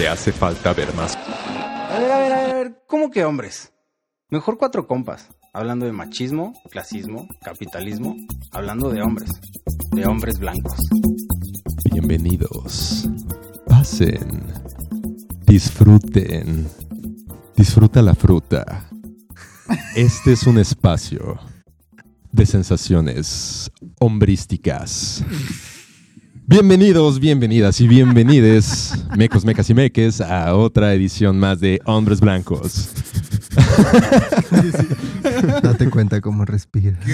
Te hace falta ver más. A ver, a ver, a ver, ¿cómo que hombres? Mejor cuatro compas, hablando de machismo, clasismo, capitalismo, hablando de hombres, de hombres blancos. Bienvenidos. Pasen. Disfruten. Disfruta la fruta. Este es un espacio de sensaciones hombrísticas. Bienvenidos, bienvenidas y bienvenides, mecos, mecas y meques, a otra edición más de Hombres Blancos. Date cuenta cómo respiras.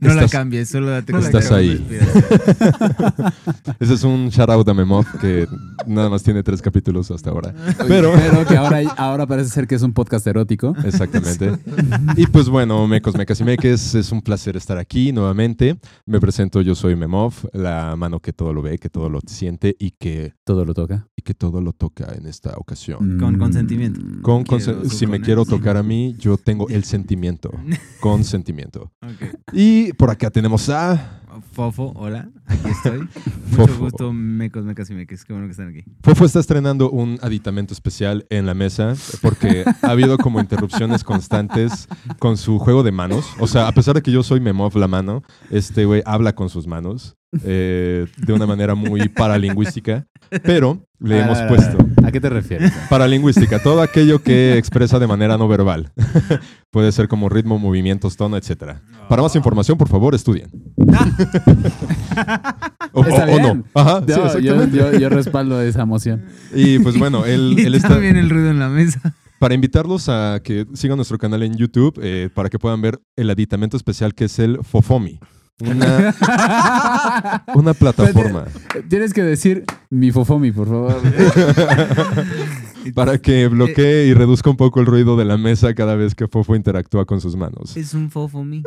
No la Estás- cambies, solo date cuenta. Estás cómo ahí. respiras. Ese es un shout out a Memov que nada más tiene tres capítulos hasta ahora. Pero, Pero que ahora, ahora parece ser que es un podcast erótico. exactamente. Y pues bueno, mecos, mecas y meques, es un placer estar aquí nuevamente. Me presento, yo soy Memov, la mano que todo lo ve, que todo lo siente y que, Todo lo toca. y que todo lo toca en esta ocasión. Con consentimiento. Con consen- si me quiero tocar a mí, yo tengo el sentimiento. Consentimiento. Ok. Y por acá tenemos a Fofo, hola, aquí estoy. Mucho Fofo. gusto, mecos, mecas y meques. Qué bueno que están aquí. Fofo está estrenando un aditamento especial en la mesa porque ha habido como interrupciones constantes con su juego de manos. O sea, a pesar de que yo soy Memov la mano, este güey habla con sus manos eh, de una manera muy paralingüística, pero le hemos Ah, puesto ¿A qué te refieres? paralingüística, todo aquello que expresa de manera no verbal. Puede ser como ritmo, movimientos, tono, etcétera. Para más información, por favor, estudien. o, Está o- no. Ajá, sí, Yo, yo, exactamente. yo- yo respaldo esa emoción. Y pues bueno, él está... también el ruido en la mesa. Para invitarlos a que sigan nuestro canal en YouTube eh, para que puedan ver el aditamento especial que es el Fofomi. Una, una plataforma Tienes que decir mi fofomi, por favor. para que bloquee y reduzca un poco el ruido de la mesa cada vez que Fofo interactúa con sus manos. Es un fofo mi.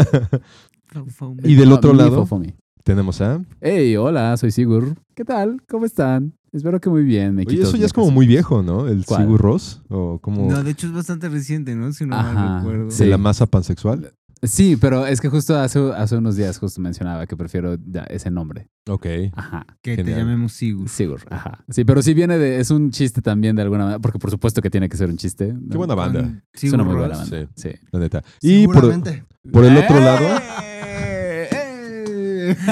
Fofo mi. Y del otro lado fofomi. tenemos a... Hey, hola, soy Sigur. ¿Qué tal? ¿Cómo están? Espero que muy bien. Oye, mequitos, eso ya es como muy viejo, ¿no? El ¿Cuál? Sigur Ross o como No, de hecho es bastante reciente, ¿no? Si no Ajá, mal recuerdo. sí. de la masa pansexual. Sí, pero es que justo hace, hace unos días justo mencionaba que prefiero ya ese nombre. Ok. Ajá. Que te llamemos Sigur. Sigur, ajá. Sí, pero sí viene de. Es un chiste también de alguna manera. Porque por supuesto que tiene que ser un chiste. ¿no? Qué buena banda, Con Es una muy buena banda. Sí. la neta. Y por, por el otro lado... ¡Eh!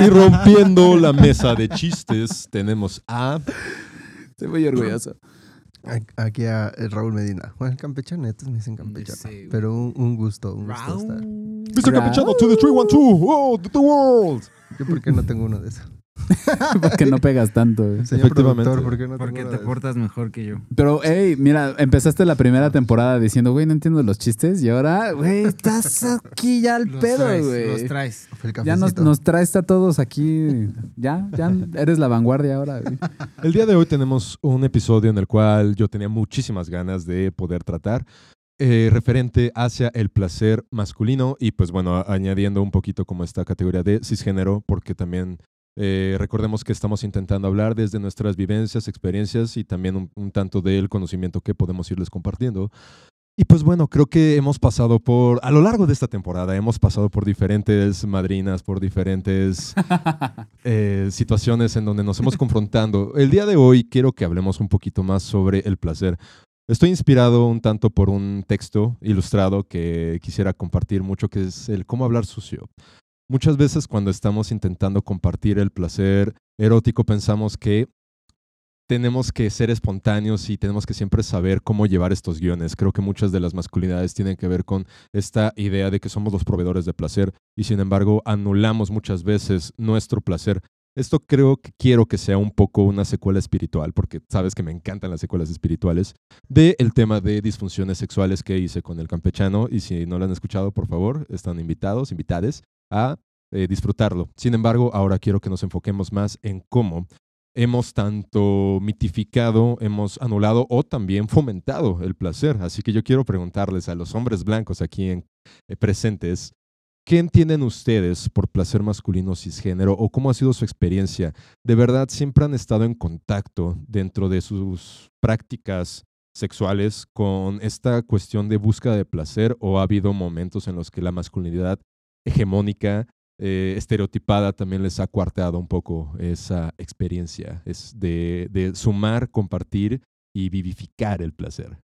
Y rompiendo la mesa de chistes tenemos a... Estoy muy orgulloso. Aquí a eh, Raúl Medina. Bueno, el campechano, estos me dicen campechano. Sí, pero un, un gusto, un gusto Raúl. estar. Mr. Capuchano to the 312, oh, the world. Yo por qué no tengo uno de esos. porque no pegas tanto. güey. Señor Efectivamente. productor, ¿por qué no Porque te de portas mejor que yo. Pero, hey, mira, empezaste la primera temporada diciendo, güey, no entiendo los chistes. Y ahora, güey, estás aquí ya al Los pedo, traes, güey. Los traes. Ya nos, traes a todos aquí. Ya, ya eres la vanguardia ahora. güey. El día de hoy tenemos un episodio en el cual yo tenía muchísimas ganas de poder tratar eh, referente hacia el placer masculino y pues bueno, a- añadiendo un poquito como esta categoría de cisgénero porque también eh, recordemos que estamos intentando hablar desde nuestras vivencias, experiencias y también un, un tanto del conocimiento que podemos irles compartiendo. Y pues bueno, creo que hemos pasado por, a lo largo de esta temporada, hemos pasado por diferentes madrinas, por diferentes eh, situaciones en donde nos hemos confrontando. El día de hoy quiero que hablemos un poquito más sobre el placer. Estoy inspirado un tanto por un texto ilustrado que quisiera compartir mucho, que es el cómo hablar sucio. Muchas veces cuando estamos intentando compartir el placer erótico pensamos que tenemos que ser espontáneos y tenemos que siempre saber cómo llevar estos guiones. Creo que muchas de las masculinidades tienen que ver con esta idea de que somos los proveedores de placer y sin embargo anulamos muchas veces nuestro placer. Esto creo que quiero que sea un poco una secuela espiritual, porque sabes que me encantan las secuelas espirituales, del el tema de disfunciones sexuales que hice con el campechano. Y si no lo han escuchado, por favor, están invitados, invitades a eh, disfrutarlo. Sin embargo, ahora quiero que nos enfoquemos más en cómo hemos tanto mitificado, hemos anulado o también fomentado el placer. Así que yo quiero preguntarles a los hombres blancos aquí eh, presentes, ¿qué entienden ustedes por placer masculino cisgénero o cómo ha sido su experiencia? ¿De verdad siempre han estado en contacto dentro de sus prácticas sexuales con esta cuestión de búsqueda de placer o ha habido momentos en los que la masculinidad hegemónica eh, estereotipada también les ha cuarteado un poco esa experiencia es de, de sumar, compartir y vivificar el placer.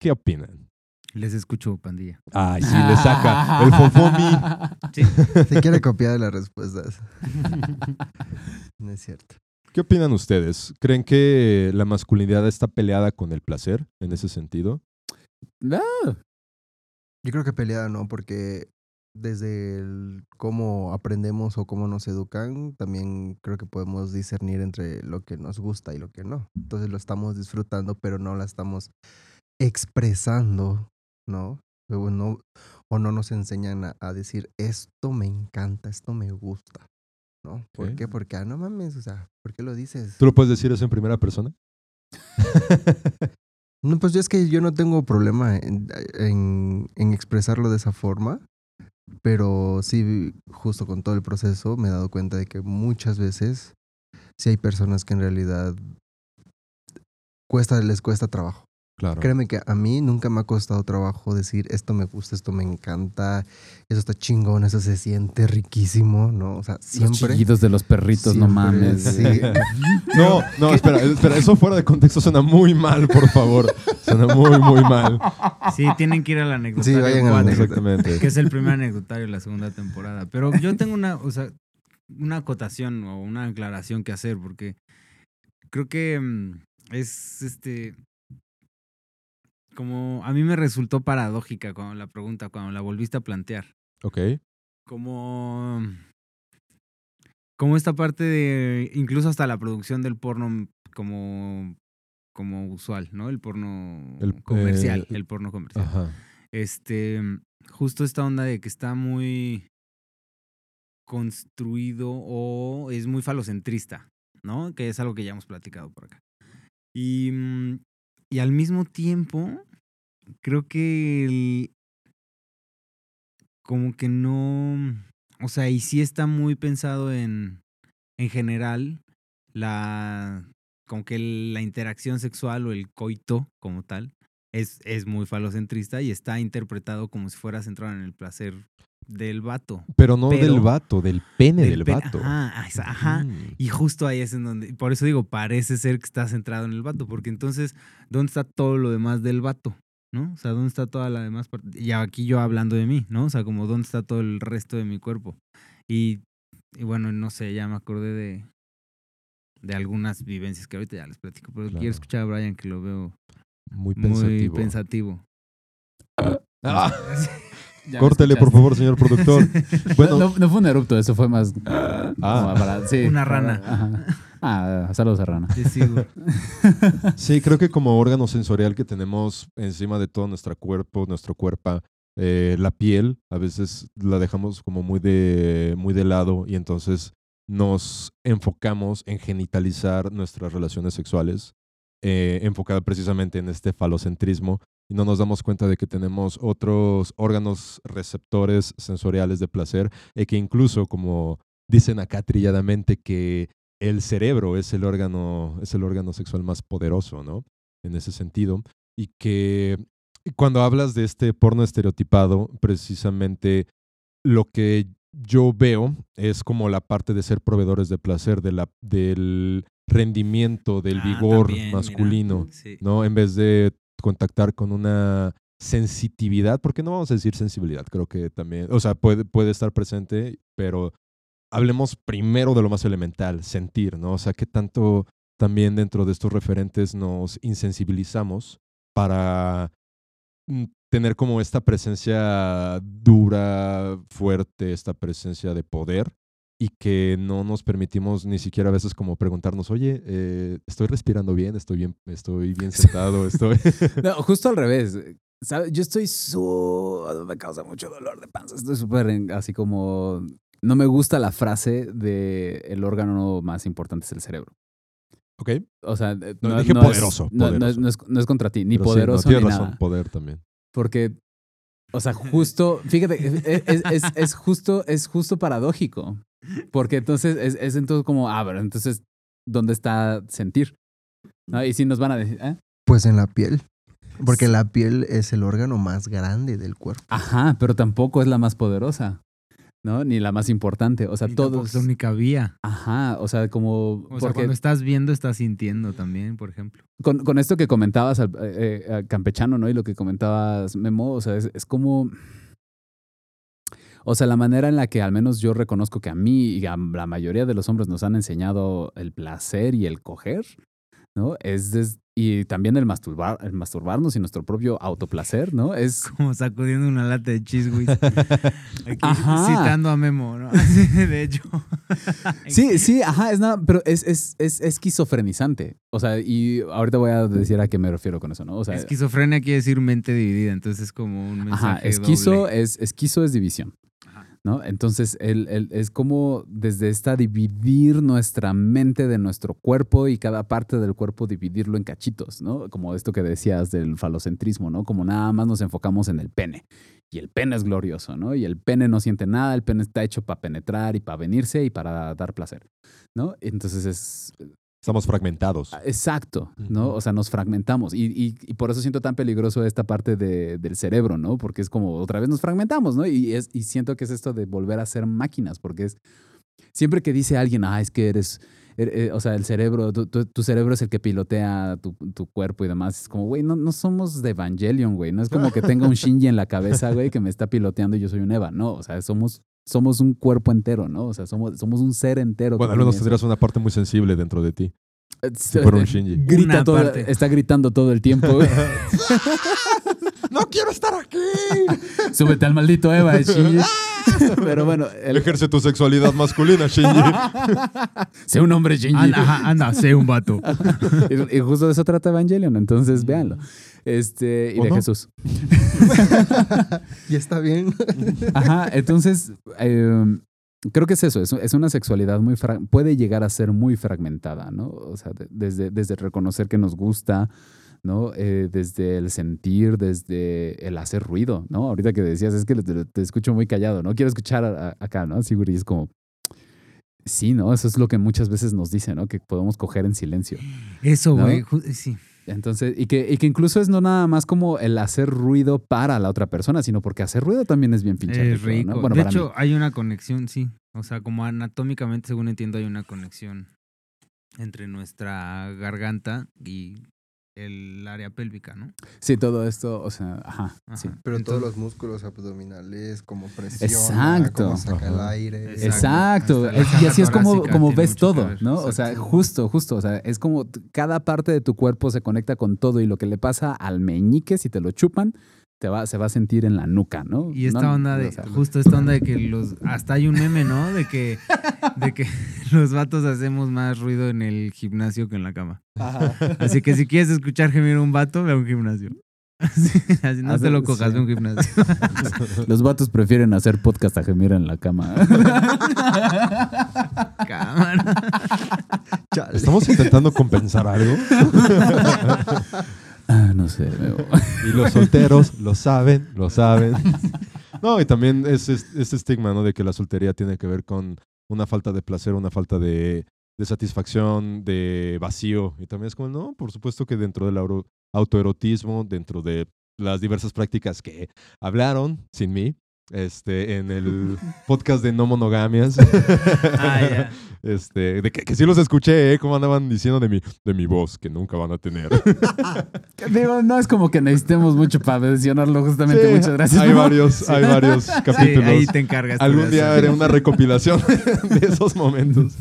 ¿Qué opinan? Les escucho, pandilla. Ay, sí, le saca el fofomi. Se quiere copiar de las respuestas. No es cierto. ¿Qué opinan ustedes? ¿Creen que la masculinidad está peleada con el placer en ese sentido? Ah, Yo creo que peleada no, porque desde el cómo aprendemos o cómo nos educan, también creo que podemos discernir entre lo que nos gusta y lo que no. Entonces lo estamos disfrutando, pero no la estamos expresando, ¿no? O no, o no nos enseñan a, a decir, esto me encanta, esto me gusta, ¿no? ¿Por qué? Porque, ah, no mames, o sea, ¿por qué lo dices? ¿Tú lo puedes decir eso en primera persona? No, pues yo es que yo no tengo problema en, en- en expresarlo de esa forma, pero sí, justo con todo el proceso me he dado cuenta de que muchas veces sí hay personas que en realidad cuesta, les cuesta trabajo. Claro. Créeme que a mí nunca me ha costado trabajo decir esto me gusta, esto me encanta, eso está chingón, eso se siente riquísimo, ¿no? O sea, Los siempre. chillidos de los perritos, no mames. sí. No, no, espera, espera, eso fuera de contexto suena muy mal, por favor. Suena muy, muy mal. Sí, tienen que ir al anecdotario Sí, vayan al. Exactamente. que es el primer anecdotario de la segunda temporada. Pero yo tengo una, o sea, una acotación o una aclaración que hacer, porque creo que mm, es este. Como a mí me resultó paradójica cuando la pregunta, cuando la volviste a plantear. Ok. Como. Como esta parte de. Incluso hasta la producción del porno como. Como usual, ¿no? El porno El- comercial. eh, el porno comercial. Ajá. Este, justo esta onda de que está muy construido o es muy falocentrista, ¿no? Que es algo que ya hemos platicado por acá. Y, mm, y al mismo tiempo, creo que el- como que no, o sea, y sí está muy pensado en, en general, la, como que la interacción sexual o el coito como tal, es, es muy falocentrista y está interpretado como si fuera centrado en el placer del vato. Pero no Pero- del vato, del pene del, Del vato. Ajá, ajá. Mm. Y justo ahí es en donde, por eso digo, parece ser que está centrado en el vato, porque entonces, ¿dónde está todo lo demás del vato? ¿No? O sea, ¿dónde está toda la demás parte? Y aquí yo hablando de mí, ¿no? O sea, como ¿dónde está todo el resto de mi cuerpo? Y, y bueno, no sé, ya me acordé de, de algunas vivencias que ahorita ya les platico, pero Claro. quiero escuchar a Brian que lo veo Muy muy pensativo. pensativo. Ah, Ya córtele, por favor, señor productor. Bueno, no, no fue un erupto, eso fue más. Ah. como para- sí. Una rana. Ajá. Ah, saludos a rana. Sí, creo que como órgano sensorial que tenemos encima de todo nuestro cuerpo, nuestro cuerpo, eh, la piel, a veces la dejamos como muy de, muy de lado y entonces nos enfocamos en genitalizar nuestras relaciones sexuales, eh, enfocada precisamente en este falocentrismo y no nos damos cuenta de que tenemos otros órganos receptores sensoriales de placer y que incluso, como dicen acá trilladamente, que el cerebro es el órgano, es el órgano sexual más poderoso, ¿no? En ese sentido. Y que cuando hablas de este porno estereotipado, precisamente lo que yo veo es como la parte de ser proveedores de placer, de la, del rendimiento, del Ah, vigor también, mira. masculino, Sí. ¿no? En vez de contactar con una sensitividad, porque no vamos a decir sensibilidad, creo que también, o sea, puede, puede estar presente, pero hablemos primero de lo más elemental, sentir, ¿no? O sea, qué tanto también dentro de estos referentes nos insensibilizamos para mm, tener como esta presencia dura, fuerte, esta presencia de poder y que no nos permitimos ni siquiera a veces como preguntarnos, oye, eh, estoy respirando bien, estoy bien, estoy bien sentado, estoy... No, justo al revés. ¿Sabe? Yo estoy su... Me causa mucho dolor de panza. Estoy súper en- así como... No me gusta la frase de el órgano más importante es el cerebro. Ok. O sea, eh, No, dije poderoso, Es, no, es- poderoso. no es, no es contra ti, ni Pero sí, no, poderoso ni razón, nada. poder también. Porque, o sea, justo, fíjate, es, es- es- es justo, es justo paradójico. Porque entonces es, es entonces como, ah, pero entonces, ¿dónde está sentir? ¿No? Y si nos van a decir, ¿eh? Pues en la piel. Porque la piel es el órgano más grande del cuerpo. Ajá, pero tampoco es la más poderosa, ¿no? Ni la más importante. O sea, todos. es la única vía. Ajá, o sea, como. O sea, porque cuando estás viendo, estás sintiendo también, por ejemplo. con, con esto que comentabas al eh, eh, al campechano, ¿no? Y lo que comentabas, Memo, o sea, es, es como. O sea, la manera en la que al menos yo reconozco que a mí y a la mayoría de los hombres nos han enseñado el placer y el coger, ¿no? Es des- y también el, masturbar, el masturbarnos y nuestro propio autoplacer, ¿no? Es Como sacudiendo una lata de Ajá. citando a Memo, ¿no? de hecho. Sí, sí, ajá, es nada, pero es, es, es esquizofrenizante. O sea, y ahorita voy a decir a qué me refiero con eso, ¿no? O sea, Esquizofrenia quiere decir mente dividida, entonces es como un mensaje ajá, esquizo doble. es, esquizo es división. ¿No? Entonces, el- es como desde esta dividir nuestra mente de nuestro cuerpo y cada parte del cuerpo dividirlo en cachitos, ¿no? Como esto que decías del falocentrismo, ¿no? Como nada más nos enfocamos en el pene. Y el pene es glorioso, ¿no? Y el pene no siente nada, el pene está hecho para penetrar y para venirse y para dar placer, ¿no? Entonces es, Estamos fragmentados. Ah, Exacto, ¿no? O sea, nos fragmentamos. Y, y- y por eso siento tan peligroso esta parte de- del cerebro, ¿no? Porque es como otra vez nos fragmentamos, ¿no? Y, es, y siento que es esto de volver a ser máquinas, porque es siempre que dice alguien, ah, es que eres, er- eh, o sea, el cerebro, tu, tu- tu cerebro es el que pilotea tu, tu cuerpo y demás. Es como, güey, no, no somos de Evangelion, güey. No es como que tenga un Shinji en la cabeza, güey, que me está piloteando y yo soy un Eva. No, o sea, somos, somos un cuerpo entero, ¿no? O sea, somos, somos un ser entero. Bueno, al menos tendrías una parte muy sensible dentro de ti. eso. Si fuera un Shinji. Grita todo, está gritando todo el tiempo. güey. ¡No quiero estar aquí! Súbete al maldito Eva, Shinji. Pero bueno, el, Ejerce tu sexualidad masculina, Shinji. sé un hombre Shinji. Anda, sé un vato. Y, y justo de eso trata Evangelion, entonces véanlo. Este, y ¿O de no? Jesús. Y está bien. Ajá, entonces eh, creo que es eso, es, una sexualidad muy, puede llegar a ser muy fragmentada, ¿no? O sea, de- desde, desde reconocer que nos gusta, ¿no? Eh, desde el sentir, desde el hacer ruido, ¿no? Ahorita que decías, es que te, te escucho muy callado, ¿no? Quiero escuchar a- a- acá, ¿no? Siguri es como... Sí, ¿no? Eso es lo que muchas veces nos dicen, ¿no? Que podemos coger en silencio. Eso, güey. Sí. Entonces, y que, y que incluso es no nada más como el hacer ruido para la otra persona, sino porque hacer ruido también es bien pinche Es rico, ¿no? rico. Bueno, de hecho, mí. hay una conexión, sí. O sea, como anatómicamente, según entiendo, hay una conexión entre nuestra garganta y el área pélvica, ¿no? Sí, todo esto, o sea, ajá, Ajá. sí. Pero Entonces- todos los músculos abdominales, como presión, Exacto. cómo saca el aire. Exacto. Y así es como, como ves todo, ver. ¿no? O sea, Exacto. justo, justo. O sea, es como cada parte de tu cuerpo se conecta con todo y lo que le pasa al meñique, si te lo chupan, te va, se va a sentir en la nuca, ¿no? Y esta No, onda de, o sea, justo esta onda de que los, hasta hay un meme, ¿no? De que, de que los vatos hacemos más ruido en el gimnasio que en la cama. Así que si quieres escuchar gemir a un vato, ve a un gimnasio. Así, así no te lo cojas, Sí. a un gimnasio. Los vatos prefieren hacer podcast a gemir en la cama. Cámara. Chale. ¿Estamos intentando compensar algo? Ah, no sé. Y los solteros lo saben, lo saben. No, y también es es- ese estigma, ¿no? De que la soltería tiene que ver con una falta de placer, una falta de, de satisfacción, de vacío. Y también es como, no, por supuesto que dentro del autoerotismo, dentro de las diversas prácticas que hablaron, sin mí, este, en el podcast de no monogamias. Ah, ya. Este, de que, que sí los escuché, ¿eh? Cómo andaban diciendo de mi, de mi voz, que nunca van a tener. Digo, no es como que necesitemos mucho para mencionarlo, justamente. Sí, Muchas gracias. Hay varios, hay varios Sí, capítulos. ahí te encargas. Algún día haré una recopilación de esos momentos.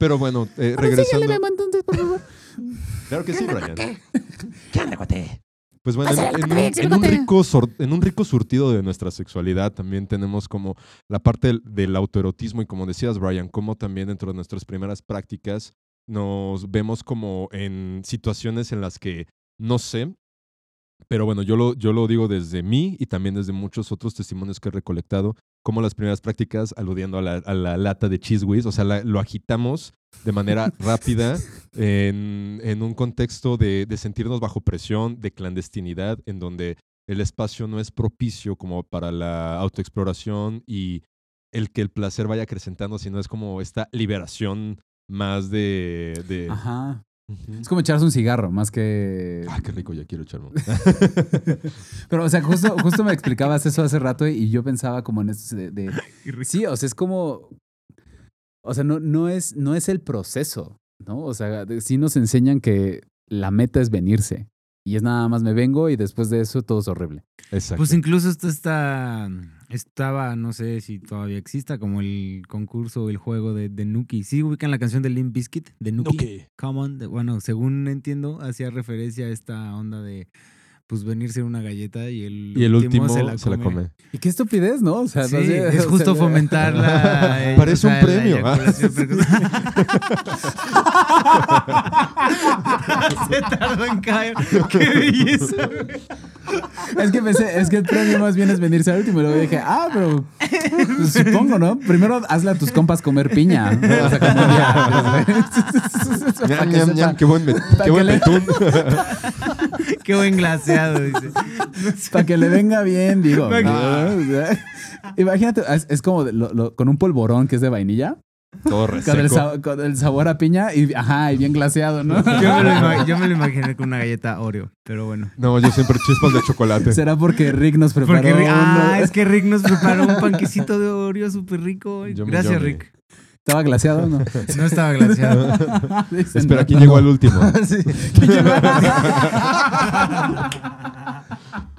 Pero bueno, eh, regresando. entonces, por favor. Claro que sí, Brian. Pues bueno, en, en un, en un rico en un rico surtido de nuestra sexualidad también tenemos como la parte del, del autoerotismo y como decías, Brian, como también dentro de nuestras primeras prácticas nos vemos como en situaciones en las que no sé, pero bueno, yo lo, yo lo digo desde mí y también desde muchos otros testimonios que he recolectado, como las primeras prácticas, aludiendo a la, a la lata de cheese whiz, o sea, la- lo agitamos de manera rápida en, en un contexto de, de sentirnos bajo presión, de clandestinidad, en donde el espacio no es propicio como para la autoexploración y el que el placer vaya acrecentando, sino es como esta liberación más de... de- Es como echarse un cigarro, más que... Ah, qué rico, ya quiero echarme. Pero, o sea, justo, justo me explicabas eso hace rato y yo pensaba como en esto de, de- Sí, o sea, es como... O sea, no, no, es, no es el proceso, ¿no? O sea, sí nos enseñan que la meta es venirse. Y es nada más me vengo y después de eso todo es horrible. Exacto. Pues incluso esto está, estaba, no sé si todavía exista, como el concurso o el juego de, de Nuki. ¿Sí ubican la canción de Limp Bizkit? De Nuki. Ok. Come on. de- bueno, según entiendo, hacía referencia a esta onda de, pues, venirse una galleta y el, y el último se la, come. Y qué estupidez, ¿no? O sea, Sí, no sé, es o justo sea, fomentar la... eh, Parece o sea, un la premio, ¿ah? Se tardó en caer. ¡Qué belleza! Es que pensé, es que el premio más bien es venirse al último. Y luego dije, ah, pero pues, supongo, ¿no? Primero hazle a tus compas comer piña. ¿no? O sea, como ya, Ñam, para que ñam, sepa- ñam, qué buen, qué buen que le- betún. ¡Qué buen glaseado! Dice. Para que le venga bien, digo. Para que- ¿no? O sea, imagínate, es, es como de lo- lo- con un polvorón que es de vainilla, Todo con el, con sabor a piña y, ajá, y bien glaseado, ¿no? Yo me, lo yo me lo imaginé con una galleta Oreo, pero bueno. No, yo siempre chispas de chocolate. ¿Será porque Rick nos preparó Porque Rick, ah, uno- es que Rick nos preparó un panquecito de Oreo súper rico. Gracias. Rick. ¿Estaba glaseado o no? No estaba glaseado. Espera, no. ¿quién llegó al último?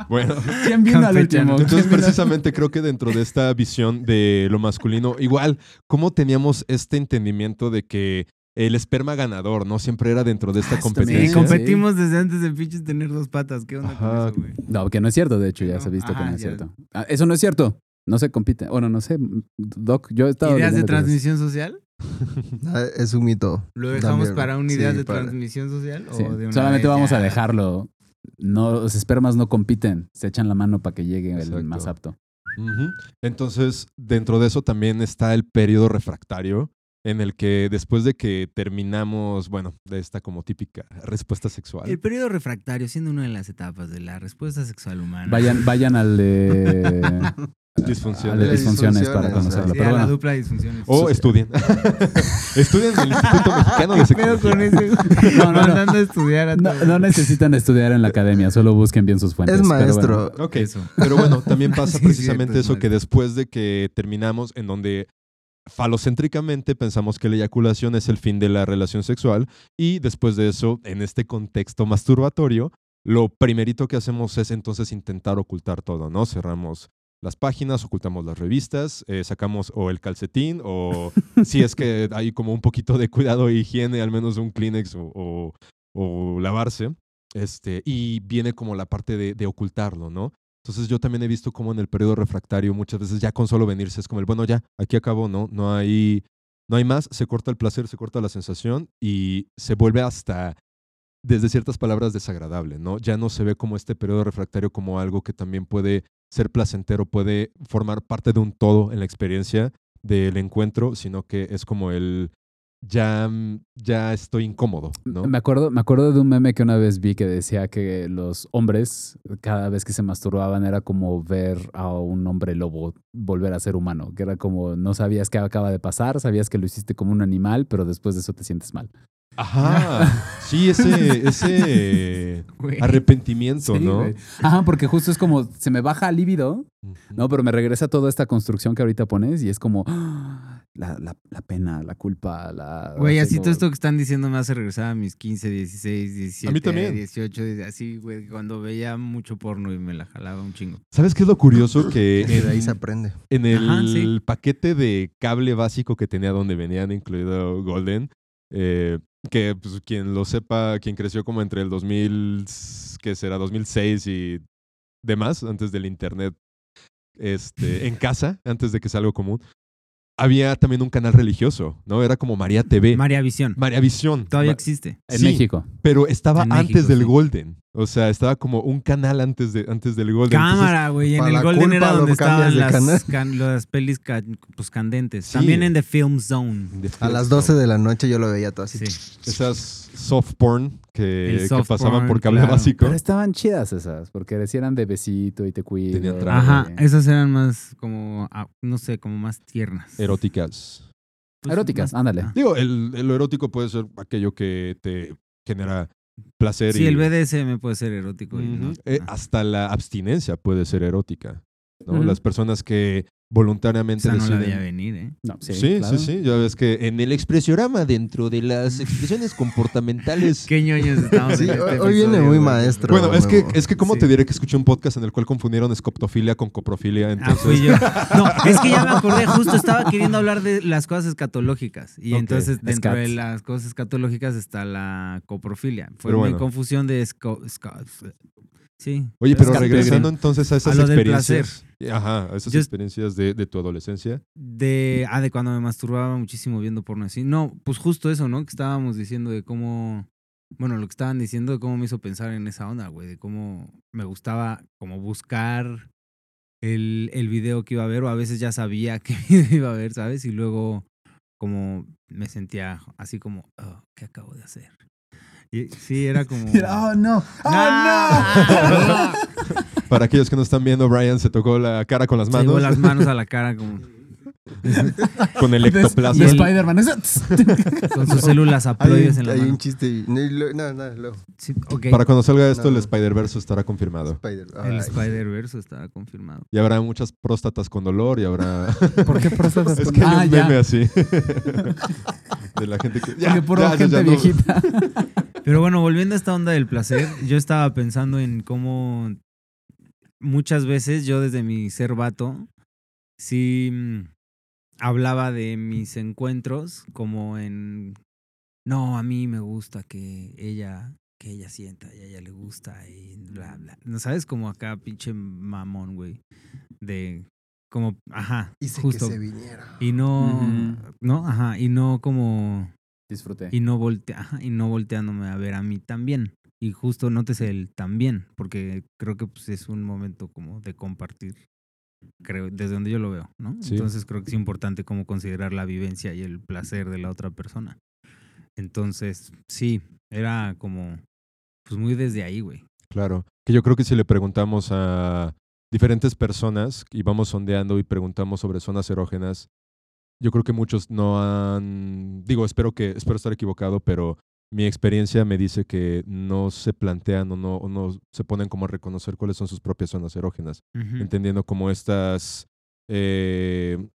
Sí. Bueno, ¿Quién vino al último? entonces precisamente creo que dentro de esta visión de lo masculino, igual, ¿cómo teníamos este entendimiento de que el esperma ganador, ¿no? Siempre era dentro de esta Ah, Sí, competencia. también. competimos desde antes de pinches tener dos patas. ¿Qué onda Ajá. con eso, güey? No, que no es cierto, de hecho, ya No, se ha visto que no es ya. cierto. Ah, eso no es cierto. No se compite. Bueno, no sé, Doc, yo he estado... ¿Ideas de cosas. transmisión social? Ah, Es un mito. ¿Lo dejamos También. para una idea Sí, de para- transmisión social? Sí, O de una Solamente vez vamos ya? a dejarlo. No, los espermas no compiten, se echan la mano para que llegue el más apto. Entonces, dentro de eso también está el periodo refractario, en el que después de que terminamos, bueno, de esta como típica respuesta sexual. El periodo refractario, siendo una de las etapas de la respuesta sexual humana. Vayan, vayan al de, Disfunciones. disfunciones para conocerlo. Sí, Pero la dupla de disfunciones. O estudien. estudien en el Instituto Mexicano de ¿Qué pedo con Sexología. ese? No, no, no. Estudiar a no, necesitan estudiar en la academia, solo busquen bien sus fuentes. Es Pero maestro. bueno, Ok, Eso. pero bueno, también pasa Sí, precisamente cierto, eso es que después de que terminamos, en donde falocéntricamente pensamos que la eyaculación es el fin de la relación sexual y después de eso, en este contexto masturbatorio, lo primerito que hacemos es entonces intentar ocultar todo, ¿no? Cerramos las páginas, ocultamos las revistas, eh, sacamos o el calcetín o si es que hay como un poquito de cuidado e higiene, al menos un Kleenex o, o- o lavarse. Este, y viene como la parte de, de ocultarlo, ¿no? Entonces yo también he visto como en el periodo refractario muchas veces ya con solo venirse es como el, bueno, ya, aquí acabó, ¿no? No hay, no hay más, se corta el placer, se corta la sensación y se vuelve hasta, desde ciertas palabras, desagradable, ¿no? Ya no se ve como este periodo refractario como algo que también puede ser placentero, puede formar parte de un todo en la experiencia del encuentro, sino que es como el, ya, ya estoy incómodo. Me acuerdo, me acuerdo de un meme que una vez vi que decía que los hombres, cada vez que se masturbaban, era como ver a un hombre lobo volver a ser humano. Que era como, no sabías qué acaba de pasar, sabías que lo hiciste como un animal, pero después de eso te sientes mal. Ajá, sí, ese, ese Güey. arrepentimiento, Sí, ¿no? güey. Ajá, porque justo es como, se me baja el líbido. ¿no? Pero me regresa toda esta construcción que ahorita pones y es como ¡ah! la, la, la pena, la culpa, la... Güey, así como- todo esto que están diciendo me hace regresar a mis 15, 16, 17, A mí también. 18, así, güey, cuando veía mucho porno y me la jalaba un chingo. ¿Sabes qué es lo curioso? Que De ahí en, se aprende. en el Ajá, sí. paquete de cable básico que tenía donde venían incluido Golden, eh, que pues, quien lo sepa, quien creció como entre el 2000, que será 2006 y demás, antes del internet, este, en casa, antes de que sea algo común, había también un canal religioso, ¿no? Era como María TV. María Visión. María Visión. Todavía Ma- existe. En Sí, México. pero estaba En antes México, del sí. Golden. O sea, estaba como un canal antes, de, antes del Golden. Cámara, güey. En el Golden era donde estaban las, can- las pelis ca- pues, candentes. Sí. También en The Film Zone. A las Film 12 Zone. de la noche yo lo veía todo así. Sí. Esas soft porn que, que pasaban porn, por cable claro. básico. Pero estaban chidas esas, porque decían de besito y te cuido. Y-. Ajá, esas eran más como, ah, no sé, como más tiernas. Eróticas. Pues, Eróticas, más- ándale. Digo, el, el- lo erótico puede ser aquello que te genera placer. Sí, y, el BDSM puede ser erótico. y no- Ujú. Eh, hasta la abstinencia puede ser erótica. ¿no? Las personas que voluntariamente Esa no la deciden- veía venir, ¿eh? No, sí, Sí, claro. sí, sí. Ya ves que en el expresiorama, dentro de las expresiones comportamentales. Qué ñoños estamos Sí, en este hoy- viene muy maestro. Bueno, es que, es que ¿cómo Sí. te diré que escuché un podcast en el cual confundieron escoptofilia con coprofilia? Ah, fui yo. No, es que ya me acordé, justo estaba queriendo hablar de las cosas escatológicas. Y entonces, dentro de las cosas escatológicas está la coprofilia. Fue Pero mi bueno. confusión de esco- Sí. Oye, pero regresando entonces a esas A experiencias. Ajá, a esas Yo- experiencias de, de tu adolescencia. De, ah, de cuando me masturbaba muchísimo viendo porno así. No, pues justo eso, ¿no? Que estábamos diciendo de cómo, bueno, lo que estaban diciendo de cómo me hizo pensar en esa onda, güey, de cómo me gustaba como buscar el, el video que iba a ver o a veces ya sabía qué video iba a ver, ¿sabes? Y luego como me sentía así como, "Oh, ¿qué acabo de hacer? Y sí, era como... Oh, no. ¡Ah! Para aquellos que no están viendo, Brian se tocó la cara con las Se llevó manos, las manos a la cara como con el ectoplasma. de Spider-Man. Con sus células Hay, haploides en la hay mano. un chiste. y- no, no, no. Sí, ok. Para cuando salga esto, No, el no. Spider-Verse estará confirmado. Spider. El Spider-Verse está confirmado. Y habrá muchas próstatas con dolor y habrá... ¿Por qué próstatas es con- que hay Ah, un ya. meme así. de la gente que... Porque ya, ya, gente ya, no. viejita. Pero bueno, volviendo a esta onda del placer, yo estaba pensando en cómo muchas veces yo desde mi ser vato, sí mm, hablaba de mis encuentros como en, no, a mí me gusta que ella, que ella sienta y a ella le gusta y bla, bla. ¿No sabes? Como acá pinche mamón, güey. De, como, ajá, Hice justo. que se viniera. Y no, no, ajá, y no como Disfruté. y no voltea, y no volteándome a ver a mí también. Y justo nótese el también, porque creo que pues, es un momento como de compartir, creo, desde donde yo lo veo, ¿no? Sí. Entonces creo que es importante como considerar la vivencia y el placer de la otra persona. Entonces, sí, era como, pues muy desde ahí, güey. Claro. Que yo creo que si le preguntamos a diferentes personas y vamos sondeando y preguntamos sobre zonas erógenas, yo creo que muchos no han, digo, espero que, espero estar equivocado, pero mi experiencia me dice que no se plantean o no, o no se ponen como a reconocer cuáles son sus propias zonas erógenas, entendiendo como estas eh,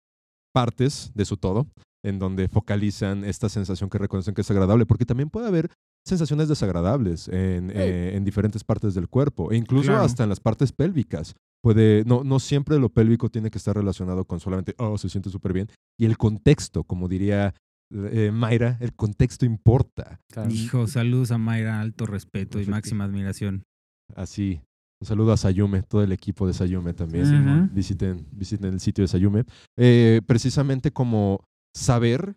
partes de su todo, en donde focalizan esta sensación que reconocen que es agradable, porque también puede haber sensaciones desagradables en, eh, en diferentes partes del cuerpo, e incluso Claro. hasta en las partes pélvicas. Puede, no, no siempre lo pélvico tiene que estar relacionado con solamente, oh, se siente súper bien. Y el contexto, como diría eh, Mayra, el contexto importa. Claro. Hijo, saludos a Mayra, alto respeto y máxima admiración. Así. Un saludo a Sayume, todo el equipo de Sayume también. Visiten, visiten el sitio de Sayume. Eh, precisamente como saber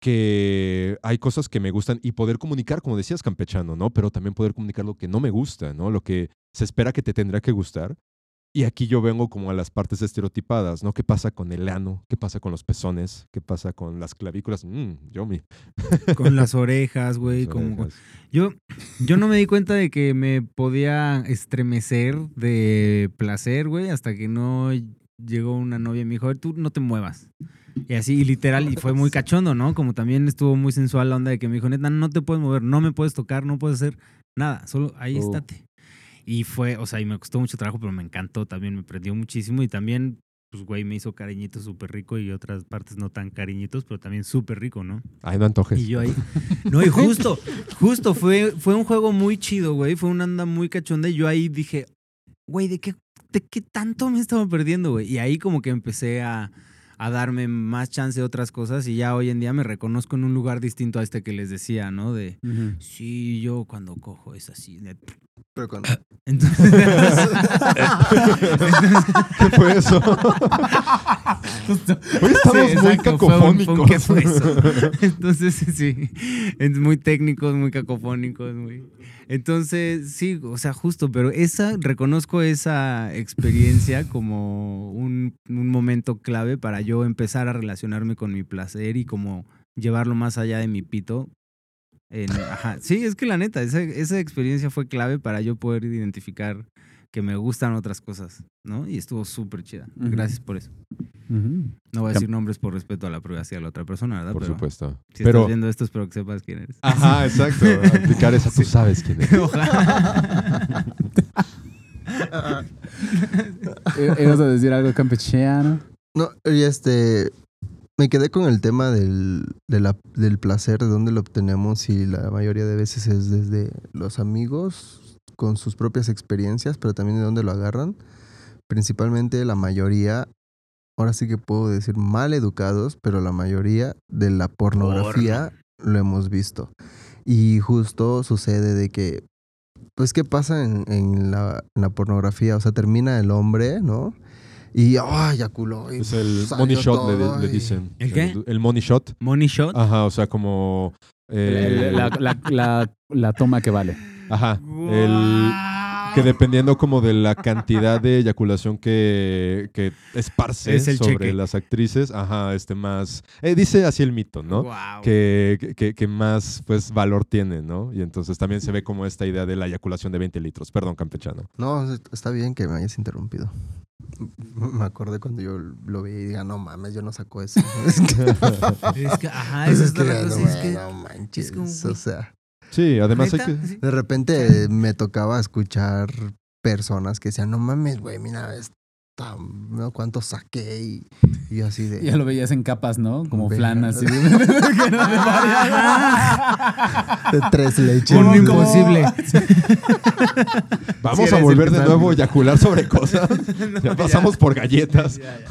que hay cosas que me gustan y poder comunicar, como decías, campechano, ¿no? Pero también poder comunicar lo que no me gusta, ¿no? Lo que se espera que te tendrá que gustar. Y aquí yo vengo como a las partes estereotipadas, ¿no? ¿Qué pasa con el ano? ¿Qué pasa con los pezones? ¿Qué pasa con las clavículas? Mmm, yomi. Con las orejas, güey, como... orejas. Yo, yo no me di cuenta de que me podía estremecer de placer, güey, hasta que no llegó una novia y me dijo, "A ver, tú no te muevas. Y así, y literal, y fue muy cachondo, ¿no? Como también estuvo muy sensual la onda de que me dijo, neta, no te puedes mover, no me puedes tocar, no puedes hacer nada, solo ahí Oh. estate. Y fue, o sea, y me costó mucho trabajo, pero me encantó también, me prendió muchísimo y también, pues, güey, me hizo cariñitos súper rico y otras partes no tan cariñitos, pero también súper rico, ¿no? Ay, no antojes. Y yo ahí. No, y justo, justo, fue, fue un juego muy chido, güey. Fue una anda muy cachonda. Y yo ahí dije, güey, ¿de qué, ¿de qué tanto me estaba perdiendo, güey? Y ahí como que empecé a, a darme más chance de otras cosas. Y ya hoy en día me reconozco en un lugar distinto a este que les decía, ¿no? De, Ujú. sí, yo cuando cojo es así. de- Pero con... Entonces, ¿Qué fue eso? Hoy estamos Sí, muy exacto, fue un- fue un cacofónicos. ¿qué fue eso? Entonces, sí, es muy técnicos, muy cacofónicos, muy... Entonces, sí, o sea, justo, pero esa, reconozco esa experiencia como un, un momento clave para yo empezar a relacionarme con mi placer y como llevarlo más allá de mi pito. En- ajá. Sí, es que la neta, esa, esa experiencia fue clave para yo poder identificar que me gustan otras cosas, ¿no? Y estuvo súper chida. Gracias por eso. No voy a decir nombres por respeto a la privacidad de la otra persona, ¿verdad? Por Pero supuesto. Si Pero, estás viendo esto, espero que sepas quién eres. ajá, exacto. Aplicar esa, tú sabes quién es. Ojalá. ¿I- ¿Ibas a decir algo campechano? No, y este. Me quedé con el tema del, de la- del placer, de dónde lo obtenemos, y la mayoría de veces es desde los amigos, con sus propias experiencias, pero también de dónde lo agarran. Principalmente la mayoría, ahora sí que puedo decir mal educados, pero la mayoría de la pornografía lo hemos visto. Y justo sucede de que, pues, ¿qué pasa en, en la, en la pornografía? O sea, termina el hombre, ¿no? Y, ¡ah, eyaculó! y Es el money shot, le, le dicen. ¿El qué? El, money shot. Money shot. Ajá, o sea, como... eh, La, la- la- la toma que vale. Ajá. El, que dependiendo como de la cantidad de eyaculación que, que esparce Es el sobre cheque. las actrices, ajá, este más... eh, dice así el mito, ¿no? Guau. Que, que, que más pues valor tiene, ¿no? Y entonces también se ve como esta idea de la eyaculación de 20 litros. Perdón, campechano. No, está bien que me hayas interrumpido. Me acordé cuando yo lo vi y diga, no mames, yo no saco eso. Es que, ajá, esa es la que, no, Es que, no manches. o sea, Sí, además hay que... De repente me tocaba escuchar personas que decían, no mames, güey, mira, esta, no, cuánto saqué y, y yo así de... Ya lo veías en capas, ¿no? Como Verga. flan así. De tres leches. Un imposible. Vamos Sí, a volver de nuevo a eyacular sobre cosas. No, ya pasamos por galletas. Ya, ya.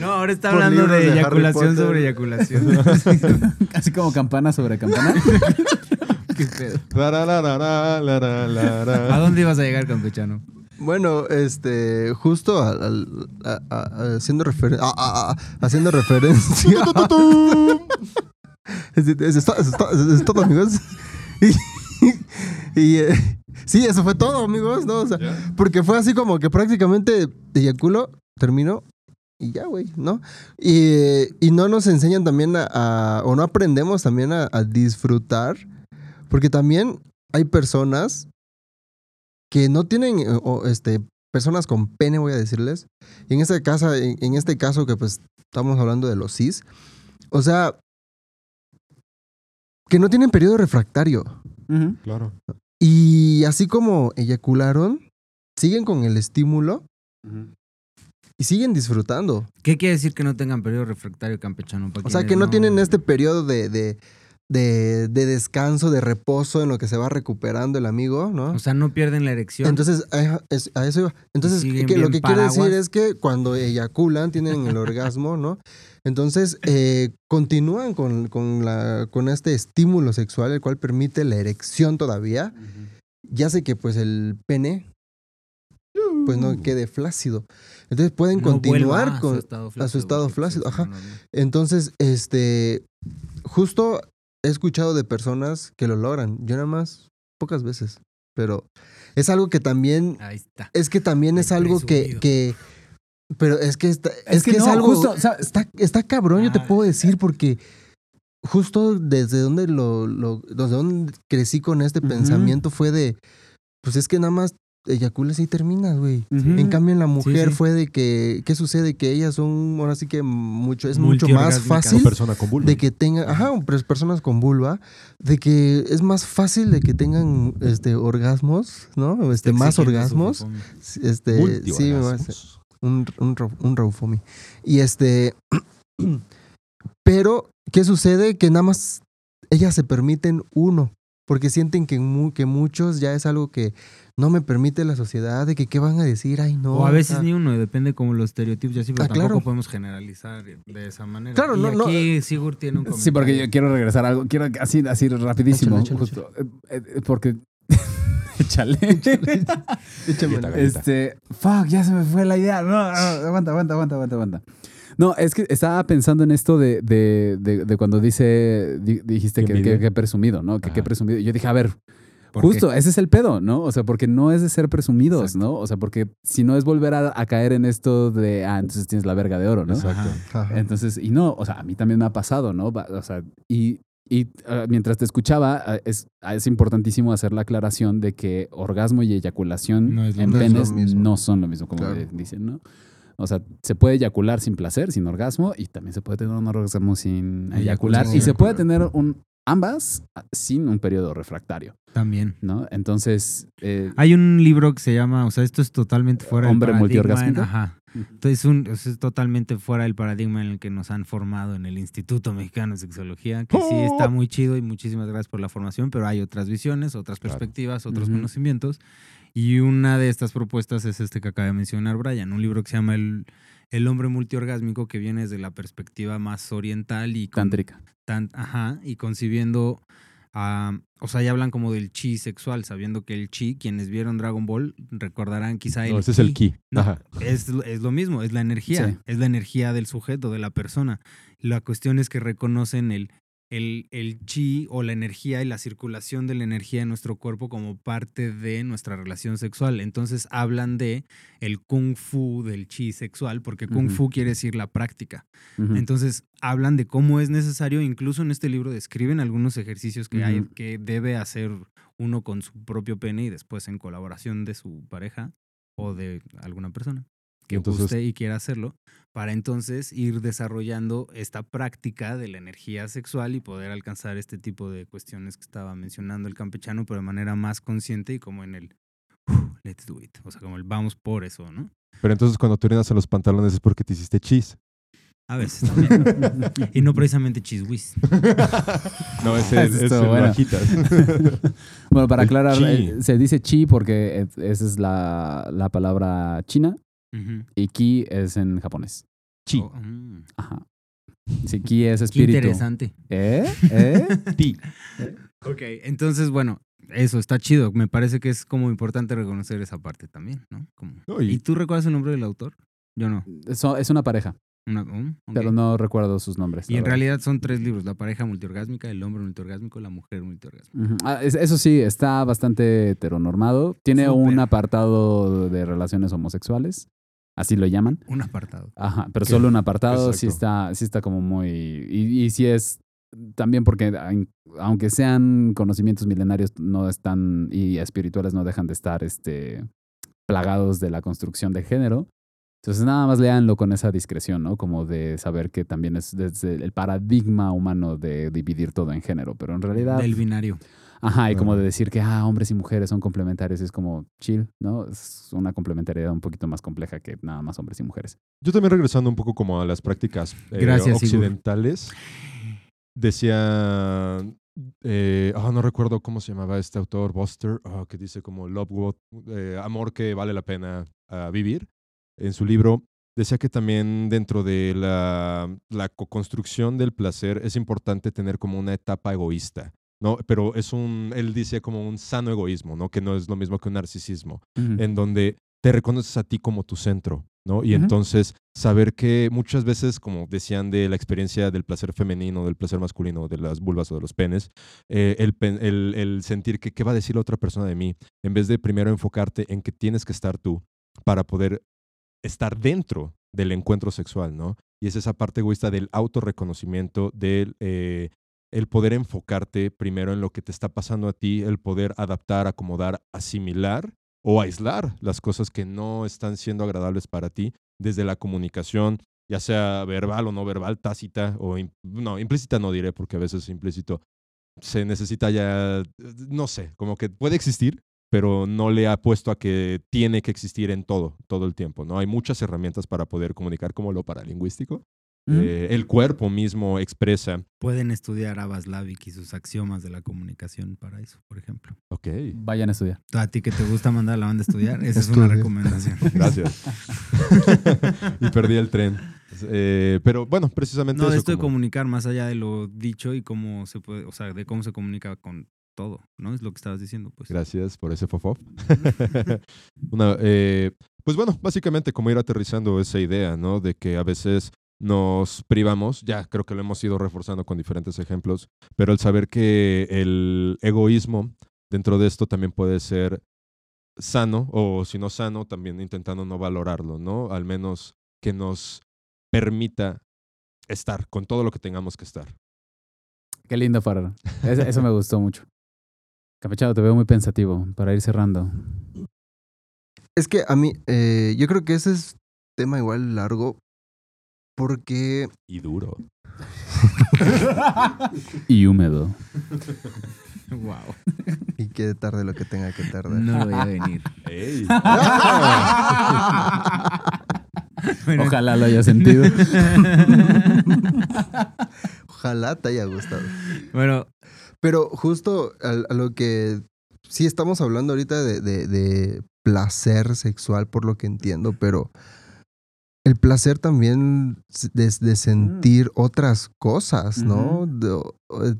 No, ahora está Por hablando de de eyaculación sobre eyaculación. Así como campana sobre campana. Qué pedo. ¿A dónde ibas a llegar, campechano? Bueno, este, justo al- al- a- a- a- haciendo, refer- a- a- haciendo referencia. Es- es- es to- es to- es- es todo, amigos. Y, y, eh, sí, eso fue todo, amigos, ¿no? O sea, ¿Ya? porque fue así como que prácticamente eyaculo, termino y ya, güey, ¿no? Y, y no nos enseñan también a, a- o no aprendemos también a, a disfrutar, porque también hay personas que no tienen, eh, o, este, personas con pene, voy a decirles, y en este caso, en, en este caso que pues estamos hablando de los cis, o sea, que no tienen periodo refractario. Claro. Y así como eyacularon, siguen con el estímulo y siguen disfrutando. ¿Qué quiere decir que no tengan periodo refractario campechano? O sea, que no tienen este periodo de, de, de, de descanso, de reposo en lo que se va recuperando el amigo, ¿no? O sea, no pierden la erección. Entonces, a, es- a eso iba. Entonces, que lo que quiere decir paraguas. es que cuando eyaculan, tienen el orgasmo, ¿no? Entonces, eh, continúan con, con, la, con este estímulo sexual, el cual permite la erección todavía. Ya sé que, pues, el pene, pues, no quede flácido. Entonces, pueden No continuar a con... su estado flácido. su estado pues, flácido, es ajá. Entonces, este, justo he escuchado de personas que lo logran. Yo nada más, pocas veces. Pero es algo que también Ahí está. es que también es algo que, que. Pero es que, está- es, Es que que, es no, algo. justo, o sea- está, está cabrón, yo te Ah. puedo decir, porque justo desde donde lo, lo- desde donde crecí con este pensamiento fue de. Pues es que nada más eyaculas y terminas, güey. En cambio, en la mujer sí. fue de que. ¿Qué sucede? Que ellas son. Ahora sí que mucho. Es mucho más fácil persona con vulva. de que tengan, ajá, pers- personas con vulva, de que es más fácil de que tengan este orgasmos, ¿no? Este, más orgasmos. Este, sí, me va a hacer Multiorgasmos. un, un, un raufomi. Y este, pero, ¿qué sucede? Que nada más ellas se permiten uno, porque sienten que, que muchos ya es algo que no me permite la sociedad, de que qué van a decir, ay no. o a veces sea, ni uno, depende como los estereotipos y así, pero Ah, tampoco claro. podemos generalizar de esa manera. Claro, y no, no, aquí Sigurd tiene un comentario. Sí, porque yo quiero regresar a algo. Quiero así, así rapidísimo. Échale, échale, justo, eh, eh, porque Échale. Échame Galleta, la-. Este, fuck, ya se me fue la idea. No, no, aguanta, aguanta, aguanta, aguanta, aguanta. No, es que estaba pensando en esto de, de, de, de cuando dice, di- dijiste ¿Qué que, que, que presumido, ¿no? Que qué Ajá. presumido. Yo dije, a ver, ¿Por justo, ese es el pedo, ¿no? O sea, porque no es de ser presumidos, ¿no? O sea, porque si no es volver a, a caer en esto de, ah, entonces tienes la verga de oro, ¿no? Exacto. Ajá. Entonces, y no, o sea, a mí también me ha pasado, ¿no? O sea, y, y ah, mientras te escuchaba, ah, es, ah, es importantísimo hacer la aclaración de que orgasmo y eyaculación No en penes no son lo mismo, como Claro. dicen, ¿no? O sea, se puede eyacular sin placer, sin orgasmo, y también se puede tener un orgasmo sin eyacular, y se puede tener un, ambas ah, sin un periodo refractario, También. ¿no? Entonces, eh, Hay un libro que se llama, o sea, esto es totalmente fuera Hombre del paradigma. multiorgásmico. en- Ajá. Entonces es, un, es totalmente fuera del paradigma en el que nos han formado en el Instituto Mexicano de Sexología, que sí está muy chido y muchísimas gracias por la formación, pero hay otras visiones, otras Claro. perspectivas, otros conocimientos. Y una de estas propuestas es este que acaba de mencionar Brian, un libro que se llama El, El hombre multiorgásmico, que viene desde la perspectiva más oriental y con- tántrica. tan- ajá, y concibiendo, o sea, ya hablan como del chi sexual, sabiendo que el chi, quienes vieron Dragon Ball, recordarán quizá el No, ese es el ki. No, Ajá. es, es lo mismo, es la energía, Sí. es la energía del sujeto, de la persona. La cuestión es que reconocen el, el, el chi o la energía y la circulación de la energía en nuestro cuerpo como parte de nuestra relación sexual. Entonces hablan de el kung fu del chi sexual, porque kung fu quiere decir la práctica. Entonces hablan de cómo es necesario, incluso en este libro describen algunos ejercicios que hay que debe hacer uno con su propio pene y después en colaboración de su pareja o de alguna persona que Entonces- guste y quiera hacerlo, para entonces ir desarrollando esta práctica de la energía sexual y poder alcanzar este tipo de cuestiones que estaba mencionando el campechano, pero de manera más consciente y como en el "Uf, let's do it, o sea, como el vamos por eso, ¿no? Pero entonces cuando te orinas a los pantalones es porque te hiciste chis. A veces también. y no precisamente chiswis. No, ese es, Eso es bueno. bajitas. Bueno, para aclarar, chi. eh, se dice chi porque esa es la, la palabra china Y ki es en japonés. Chi. Oh, mm. Ajá. Sí, ki es Qué espíritu. interesante. ¿Eh? ¿Eh? Ti. Ok, entonces, bueno, eso está chido. Me parece que es como importante reconocer esa parte también, ¿no? Como... Y- ¿Y tú recuerdas el nombre del autor? Yo no. Eso- es una pareja, Una- ok. pero no recuerdo sus nombres. Y en verdad. realidad son tres libros: La pareja multiorgásmica, El hombre multiorgásmico, La mujer multiorgásmica. Ah, es- eso sí, está bastante heteronormado. Tiene un apartado de relaciones homosexuales, así lo llaman. Un apartado. Ajá, pero solo un apartado sí Exacto. está, sí está como muy... Y, y sí es también porque aun- aunque sean conocimientos milenarios no están y espirituales no dejan de estar este, plagados de la construcción de género. Entonces nada más leanlo con esa discreción, ¿no? Como de saber que también es desde el paradigma humano de dividir todo en género, pero en realidad... Del binario. Ajá, y como de decir que ah, hombres y mujeres son complementarios, es como chill, ¿no? Es una complementariedad un poquito más compleja que nada más hombres y mujeres. Yo también regresando un poco como a las prácticas eh, Gracias, occidentales, decía, eh, ah, no recuerdo cómo se llamaba este autor, Buster, ah, que dice como Love What, eh, amor que vale la pena ah, vivir. En su libro decía que también dentro de la, la co-construcción del placer es importante tener como una etapa egoísta. ¿No? Pero es un, él dice como un sano egoísmo, ¿no? Que no es lo mismo que un narcisismo en donde te reconoces a ti como tu centro, ¿no? Y entonces saber que muchas veces, como decían de la experiencia del placer femenino, del placer masculino, de las vulvas o de los penes, eh, el- el sentir que qué va a decir la otra persona de mí, en vez de primero enfocarte en que tienes que estar tú para poder estar dentro del encuentro sexual, ¿no? Y es esa parte egoísta del autorreconocimiento, del eh, el poder enfocarte primero en lo que te está pasando a ti, el poder adaptar, acomodar, asimilar o aislar las cosas que no están siendo agradables para ti desde la comunicación, ya sea verbal o no verbal, tácita o no, implícita no diré porque a veces implícito se necesita ya, no sé, como que puede existir, pero no le ha puesto a que tiene que existir en todo, todo el tiempo, ¿no? Hay muchas herramientas para poder comunicar como lo paralingüístico. Eh, el cuerpo mismo expresa. Pueden estudiar a Vaslavic y sus axiomas de la comunicación para eso, por ejemplo. Ok, Vayan a estudiar. A ti que te gusta mandar a la banda a estudiar, esa es una recomendación. gracias. y perdí el tren. Eh, pero bueno, precisamente No, de eso. esto de comunicar más allá de lo dicho y cómo se puede, o sea, de cómo se comunica con todo, ¿no? Es lo que estabas diciendo, pues. Gracias por ese fofo. Una, eh, pues bueno, básicamente como ir aterrizando esa idea, ¿no? De que a veces nos privamos, ya creo que lo hemos ido reforzando con diferentes ejemplos, pero el saber que el egoísmo dentro de esto también puede ser sano, o si no sano, también intentando no valorarlo, ¿no? Al menos que nos permita estar con todo lo que tengamos que estar. Qué lindo, Farra. Eso, eso me gustó mucho. Campechado, te veo muy pensativo para ir cerrando. Es que a mí, eh, yo creo que ese es tema igual largo, porque Y duro. Y húmedo. wow. y que tarde lo que tenga que tardar. No voy a venir. ¡Ey! Bueno, Ojalá lo haya sentido. Ojalá te haya gustado. Bueno, Pero justo a, a lo que sí estamos hablando ahorita de, de- de placer sexual, por lo que entiendo, pero el placer también de, de sentir otras cosas, ¿no? De-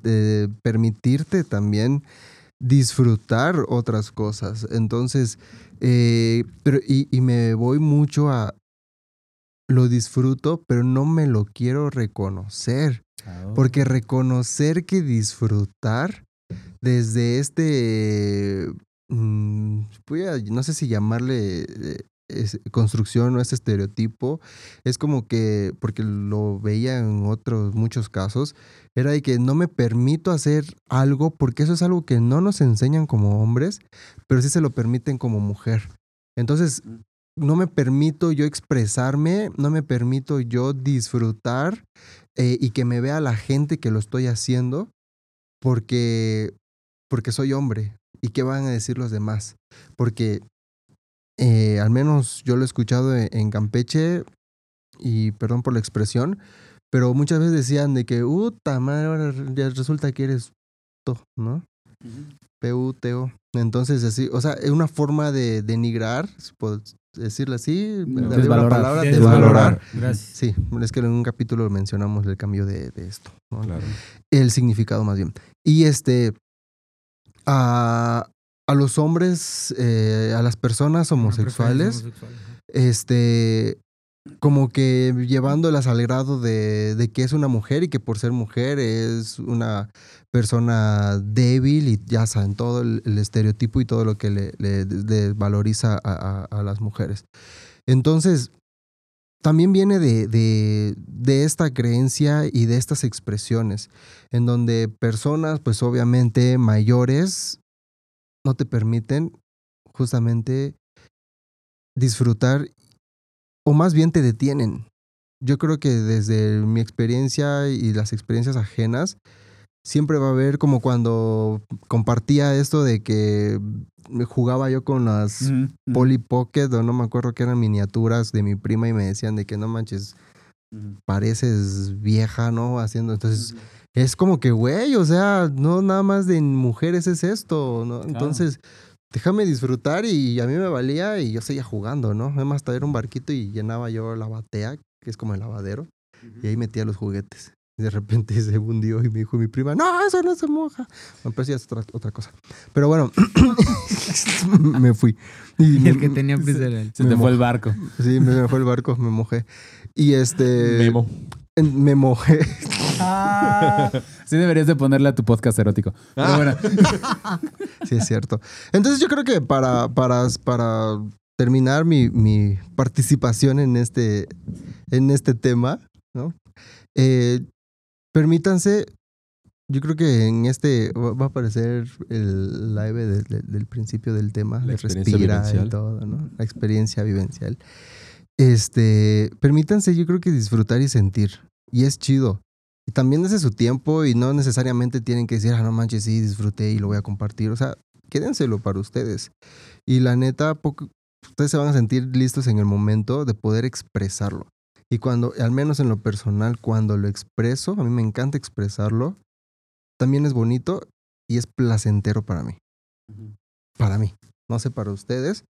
de permitirte también disfrutar otras cosas. Entonces, eh, pero, y, y me voy mucho a lo disfruto, pero no me lo quiero reconocer. Porque reconocer que disfrutar desde este, mm, voy a- no sé si llamarle eh, es- construcción o ese estereotipo, es como que, porque lo veía en otros muchos casos, era de que no me permito hacer algo porque eso es algo que no nos enseñan como hombres, pero sí se lo permiten como mujer. Entonces, no me permito yo expresarme, no me permito yo disfrutar eh, y que me vea la gente que lo estoy haciendo porque, porque soy hombre. ¿Y qué van a decir los demás? Porque eh, al menos yo lo he escuchado en, en Campeche y perdón por la expresión, pero muchas veces decían de que, puta madre, ahora ya resulta que eres to, ¿no? P-U-T-O. Entonces, así, o sea, es una forma de denigrar, si puedo decirlo así, No, de palabra, Desvalorar. desvalorar. gracias. Sí, es que en un capítulo mencionamos el cambio de, de esto, ¿no? Claro. el significado más bien. Y este, a, a los hombres, eh, a las personas homosexuales, este, como que llevándolas al grado de, de que es una mujer y que por ser mujer es una persona débil y ya saben todo el, el estereotipo y todo lo que le, le desvaloriza a, a- a las mujeres. Entonces, también viene de, de, de esta creencia y de estas expresiones, en donde personas, pues obviamente mayores, no te permiten justamente disfrutar o más bien te detienen. Yo creo que desde mi experiencia y las experiencias ajenas, siempre va a haber como cuando compartía esto de que me jugaba yo con las. Polly Pocket o no me acuerdo que eran miniaturas de mi prima y me decían de que no manches, pareces vieja, ¿no? Haciendo, entonces es como que, güey, o sea, no nada más de mujeres es esto, ¿no? Entonces, déjame disfrutar y a mí me valía y yo seguía jugando, ¿no? Además, traer un barquito y llenaba yo la batea, que es como el lavadero, y ahí metía los juguetes. Y de repente se hundió y me dijo mi prima, no, eso no se moja. Bueno, pero sí es otra, otra cosa. Pero bueno, me fui. Y Y me- el que tenía prisa era él. Se te fue el barco. Sí, me, me fue el barco, me mojé. Y este... Memo. Me mojé. Sí deberías de ponerle a tu podcast erótico. Pero bueno, Sí, es cierto. Entonces yo creo que para, para, para terminar mi, mi participación en este, en este tema, ¿no? Eh, permítanse, yo creo que en este va a aparecer el live de- de- del principio del tema, La de experiencia respira y vivencial. todo, ¿no? La experiencia vivencial. Este, permítanse, yo creo que disfrutar y sentir. Y es chido. Y también desde su tiempo y no necesariamente tienen que decir, ah, no manches, sí, disfruté y lo voy a compartir. O sea, quédenselo para ustedes. Y la neta, poco, ustedes se van a sentir listos en el momento de poder expresarlo. Y cuando, al menos en lo personal, cuando lo expreso, a mí me encanta expresarlo, también es bonito y es placentero para mí. Para mí. No sé para ustedes,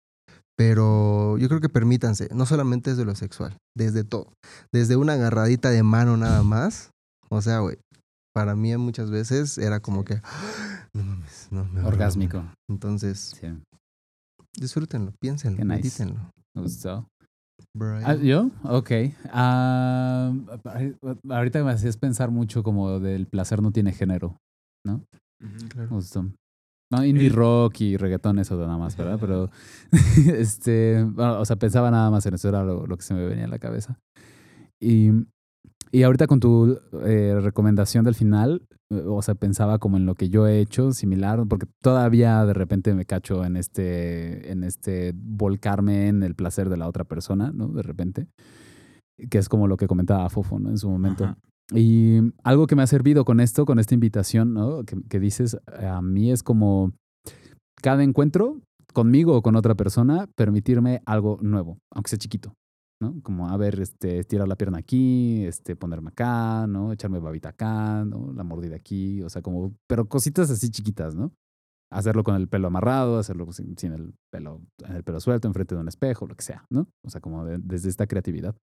pero yo creo que permítanse, no solamente desde lo sexual, desde todo. Desde una agarradita de mano nada más. O sea, güey, para mí muchas veces era como que, No mames, no me orgásmico. Entonces, Sí, disfrútenlo, piénsenlo, Qué nice. medítenlo. me gustó. Brian. Ah, ¿Yo? Ok. Ah, ahorita me hacías pensar mucho como del placer no tiene género. Me Claro. gustó. No, indie rock y reggaetón, eso nada más, ¿verdad? Pero, este, bueno, o sea, pensaba nada más en eso, era lo, lo que se me venía a la cabeza. Y, y ahorita con tu eh, recomendación del final, eh, o sea, pensaba como en lo que yo he hecho, similar, porque todavía de repente me cacho en este, en este volcarme en el placer de la otra persona, ¿no? De repente, que es como lo que comentaba Fofo, ¿no? En su momento. Ajá. Y algo que me ha servido con esto, con esta invitación, ¿no? Que, que dices, a mí es como cada encuentro conmigo o con otra persona, permitirme algo nuevo, aunque sea chiquito, ¿no? Como, a ver, este, estirar la pierna aquí, este, ponerme acá, ¿no? Echarme babita acá, ¿no? La mordida aquí, o sea, como, pero cositas así chiquitas, ¿no? Hacerlo con el pelo amarrado, hacerlo sin, sin el pelo, el pelo suelto, enfrente de un espejo, lo que sea, ¿no? O sea, como de- desde esta creatividad.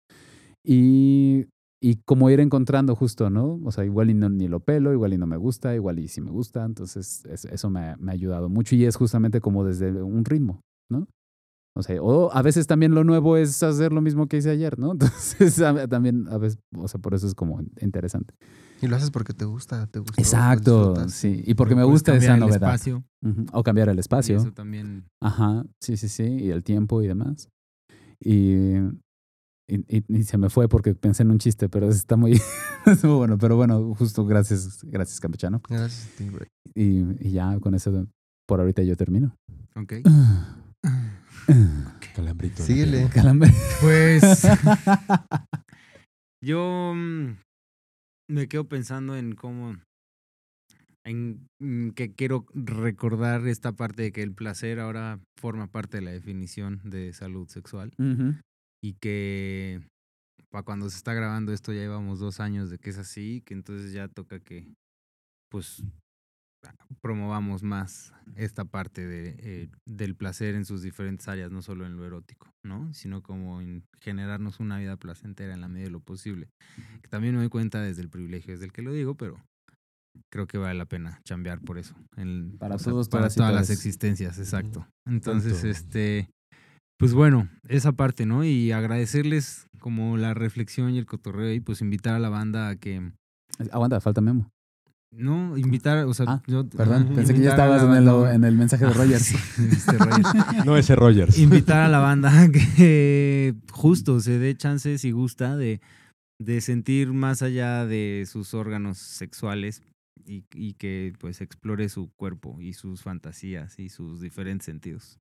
Y, y como ir encontrando justo, ¿no? O sea, igual y no, ni lo pelo, igual y no me gusta, igual y sí me gusta. Entonces, es- eso me, ha- me ha ayudado mucho y es justamente como desde un ritmo, ¿no? O sea, o a veces también lo nuevo es hacer lo mismo que hice ayer, ¿no? Entonces, a- también a veces, o sea, por eso es como interesante. Y lo haces porque te gusta, te gusta. Exacto, sí. Y porque me Puedes gusta esa cambiar el novedad. espacio, Ujú, O cambiar el y espacio. Eso también. Ajá, sí, sí, sí, y el tiempo y demás. Y, y, y- y se me fue porque pensé en un chiste, pero está muy, es muy bueno. Pero bueno, justo gracias, gracias, Campechano. Gracias a ti, Bray. Y, y ya con eso, por ahorita yo termino. Ok. Calambrito. Síguele. Calambre. Pues yo mm, me quedo pensando en cómo, en mm, que quiero recordar esta parte de que el placer ahora forma parte de la definición de salud sexual Ujú. Y que para cuando se está grabando esto ya llevamos dos años de que es así, que entonces ya toca que pues promovamos más esta parte de, eh, del placer en sus diferentes áreas, no solo en lo erótico, ¿no? Sino como en generarnos una vida placentera en la medida de lo posible. Que también me doy cuenta desde el privilegio, desde el que lo digo, pero creo que vale la pena chambear por eso. Para sea, todos, para todas las existencias, exacto. Entonces, Tanto. este, pues bueno, esa parte, ¿no? Y agradecerles como la reflexión y el cotorreo y pues invitar a la banda a que, Aguanta, falta Memo. no, invitar, o sea, Ah, yo, Perdón, ajá, pensé que ya estabas en el, banda- en el mensaje de Ah, Rogers. sí, Mr. Rogers. No, ese Rogers. invitar a la banda a que justo se dé chance si gusta de, de sentir más allá de sus órganos sexuales y, y que pues explore su cuerpo y sus fantasías y sus diferentes sentidos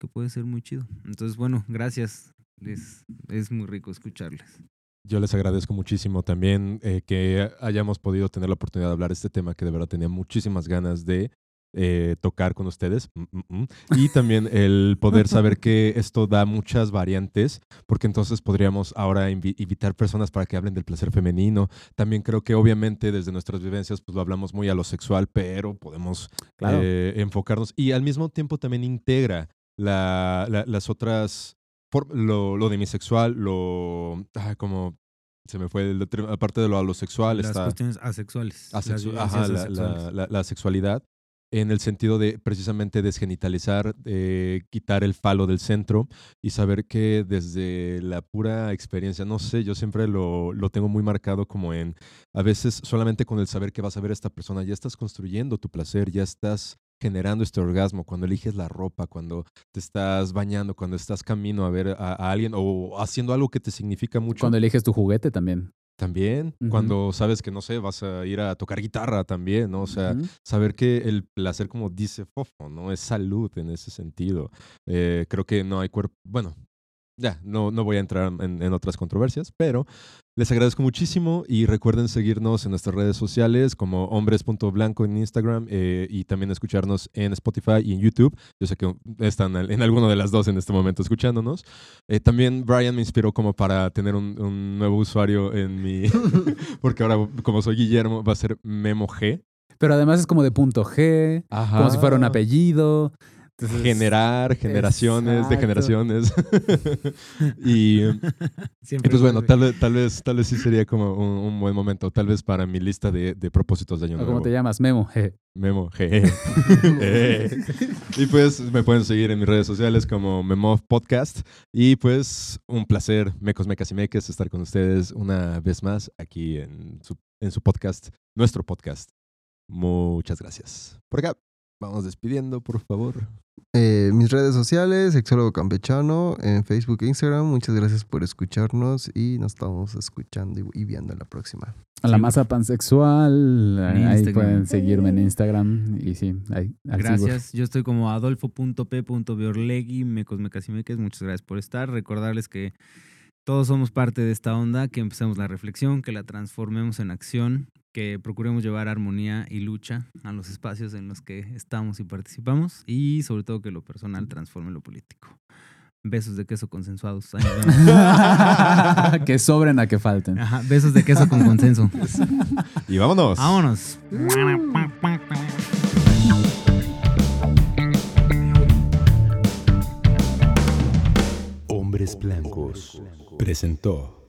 que puede ser muy chido entonces bueno gracias les, es muy rico escucharles Yo les agradezco muchísimo también eh, que hayamos podido tener la oportunidad de hablar de este tema que de verdad tenía muchísimas ganas de eh, tocar con ustedes. Mm, mm, mm. Y también el poder saber que esto da muchas variantes, porque entonces podríamos ahora invi- invitar personas para que hablen del placer femenino. También creo que obviamente desde nuestras vivencias pues lo hablamos muy a lo sexual, pero podemos Claro. eh, enfocarnos y al mismo tiempo también integra la- la- las otras, lo, lo demisexual, lo, ah, como se me fue, aparte de lo alosexual, las está cuestiones asexuales las asexu- ajá, la, asexuales. la- la- la sexualidad en el sentido de precisamente desgenitalizar, eh, quitar el falo del centro y saber que desde la pura experiencia, no sé, yo siempre lo, lo tengo muy marcado como en, a veces solamente con el saber que vas a ver a esta persona, ya estás construyendo tu placer, ya estás generando este orgasmo, cuando eliges la ropa, cuando te estás bañando, cuando estás camino a ver a, a alguien o haciendo algo que te significa mucho. Cuando eliges tu juguete también. También, cuando sabes que, no sé, vas a ir a tocar guitarra también, ¿no? O sea, saber que el placer, como dice Fofo, ¿no? Es salud en ese sentido. Eh, creo que no hay cuerpo, bueno, ya, no, no voy a entrar en, en otras controversias, pero les agradezco muchísimo y recuerden seguirnos en nuestras redes sociales como hombres.blanco en Instagram eh, y también escucharnos en Spotify y en YouTube. Yo sé que están en alguno de las dos en este momento escuchándonos. Eh, también Brian me inspiró como para tener un, un nuevo usuario en mi... porque ahora, como soy Guillermo, va a ser Memo G. Pero además es como de punto G, como si fuera un apellido. Entonces, generar generaciones de generaciones. y, y Siempre pues bueno, tal vez, tal vez, tal vez sí sería como un, un buen momento, tal vez para mi lista de, de propósitos de año ¿o nuevo. ¿Cómo te llamas? Memo. je. Memo. Eh. y pues me pueden seguir en mis redes sociales como Memov Podcast. Y pues un placer, mecos, mecas y meques, estar con ustedes una vez más aquí en su, en su podcast, nuestro podcast. Muchas gracias. Por acá, vamos despidiendo, por favor. Eh, mis redes sociales, Sexólogo Campechano, en Facebook e Instagram. Muchas gracias por escucharnos y nos estamos escuchando y, viendo en la próxima. A la Sí. masa pansexual. Ahí Instagram. pueden seguirme en Instagram. Y sí, ahí. ahí sigo. Gracias. Yo estoy como adolfo.p.biorlegui, mecos, mecas y meques. Muchas gracias por estar. Recordarles que todos somos parte de esta onda, que empecemos la reflexión, que la transformemos en acción, que procuremos llevar armonía y lucha a los espacios en los que estamos y participamos y sobre todo que lo personal transforme lo político. Besos de queso consensuados. Que sobren a que falten. Ajá, besos de queso con consenso. Y vámonos. Vámonos. Hombres Blancos presentó